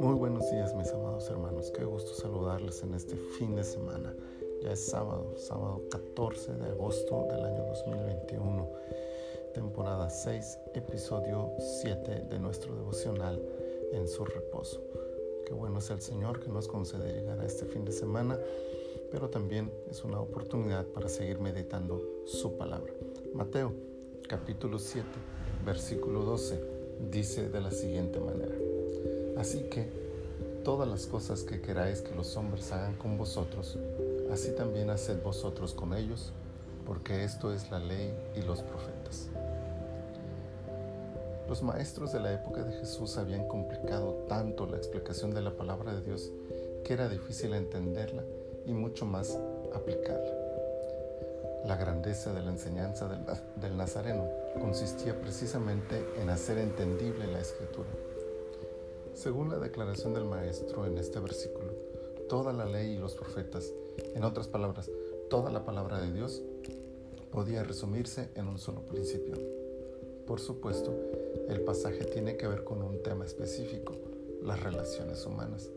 Muy buenos días mis amados hermanos, qué gusto saludarles en este fin de semana. Ya es sábado, sábado 14 de agosto del año 2021, temporada 6, episodio 7 de nuestro devocional en su reposo. Qué bueno es el Señor que nos concede llegar a este fin de semana, pero también es una oportunidad para seguir meditando su palabra. Mateo capítulo 7, versículo 12, dice de la siguiente manera. Así que todas las cosas que queráis que los hombres hagan con vosotros, así también haced vosotros con ellos, porque esto es la ley y los profetas. Los maestros de la época de Jesús habían complicado tanto la explicación de la palabra de Dios que era difícil entenderla y mucho más aplicarla. La grandeza de la enseñanza del, Nazareno consistía precisamente en hacer entendible la escritura. Según la declaración del Maestro en este versículo, toda la ley y los profetas, en otras palabras, toda la palabra de Dios, podía resumirse en un solo principio. Por supuesto, el pasaje tiene que ver con un tema específico, las relaciones humanas.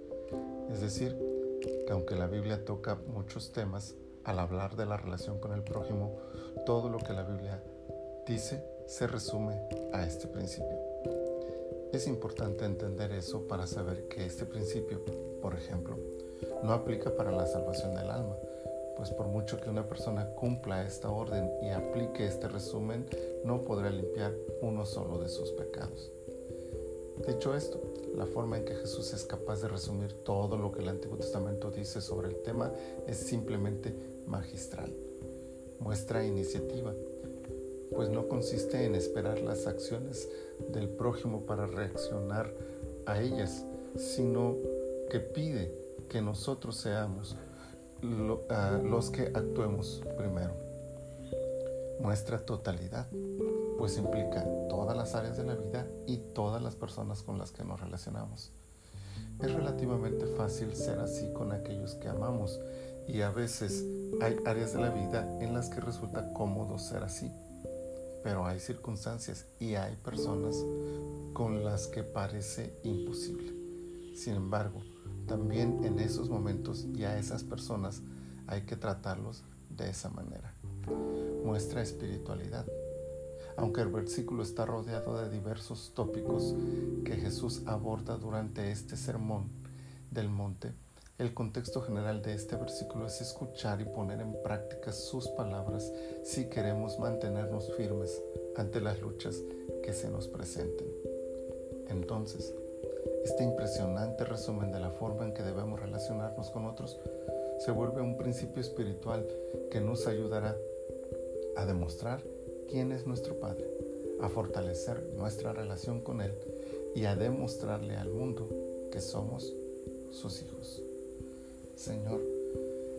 Es decir, que aunque la Biblia toca muchos temas, al hablar de la relación con el prójimo, todo lo que la Biblia dice se resume a este principio. Es importante entender eso para saber que este principio, por ejemplo, no aplica para la salvación del alma, pues por mucho que una persona cumpla esta orden y aplique este resumen, no podrá limpiar uno solo de sus pecados. Dicho esto, la forma en que Jesús es capaz de resumir todo lo que el Antiguo Testamento dice sobre el tema es simplemente magistral. Muestra iniciativa, pues no consiste en esperar las acciones del prójimo para reaccionar a ellas, sino que pide que nosotros seamos los que actuemos primero. Muestra totalidad, pues implica todas las áreas de la vida y todas las personas con las que nos relacionamos. Es relativamente fácil ser así con aquellos que amamos y a veces hay áreas de la vida en las que resulta cómodo ser así, pero hay circunstancias y hay personas con las que parece imposible. Sin embargo, también en esos momentos y a esas personas hay que tratarlos de esa manera. Muestra espiritualidad. Aunque el versículo está rodeado de diversos tópicos que Jesús aborda durante este sermón del monte, el contexto general de este versículo es escuchar y poner en práctica sus palabras si queremos mantenernos firmes ante las luchas que se nos presenten. Entonces, este impresionante resumen de la forma en que debemos relacionarnos con otros se vuelve un principio espiritual que nos ayudará a demostrar quién es nuestro Padre, a fortalecer nuestra relación con Él y a demostrarle al mundo que somos sus hijos. Señor,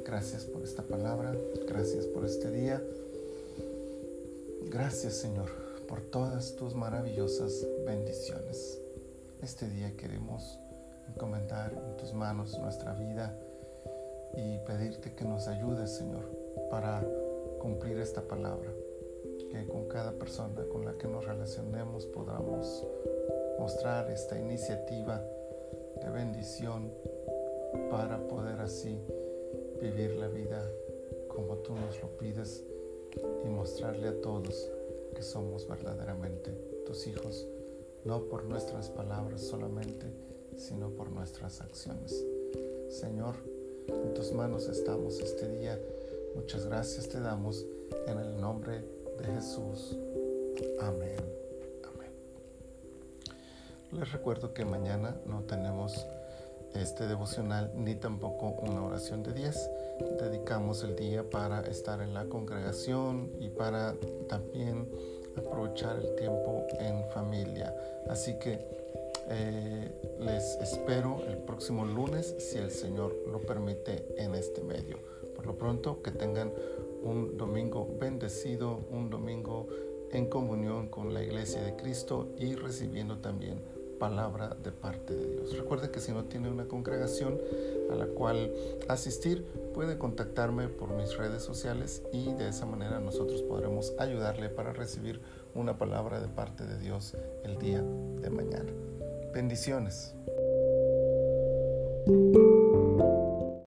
gracias por esta palabra, gracias por este día. Gracias Señor por todas tus maravillosas bendiciones. Este día queremos encomendar en tus manos nuestra vida y pedirte que nos ayudes, Señor, para cumplir esta palabra. Que con cada persona con la que nos relacionemos podamos mostrar esta iniciativa de bendición para poder así vivir la vida como tú nos lo pides y mostrarle a todos que somos verdaderamente tus hijos no por nuestras palabras solamente, sino por nuestras acciones. Señor, en tus manos estamos este día. Muchas gracias te damos en el nombre de Jesús. Amén. Les recuerdo que mañana no tenemos este devocional ni tampoco una oración de 10. Dedicamos el día para estar en la congregación y para también aprovechar el tiempo en familia. Así que eh, les espero el próximo lunes, si el Señor lo permite, en este medio. Por lo pronto, que tengan un domingo bendecido, un domingo en comunión con la iglesia de Cristo y recibiendo también palabra de parte de Dios. Recuerde que si no tiene una congregación a la cual asistir, puede contactarme por mis redes sociales y de esa manera nosotros podremos ayudarle para recibir una palabra de parte de Dios el día de mañana. Bendiciones.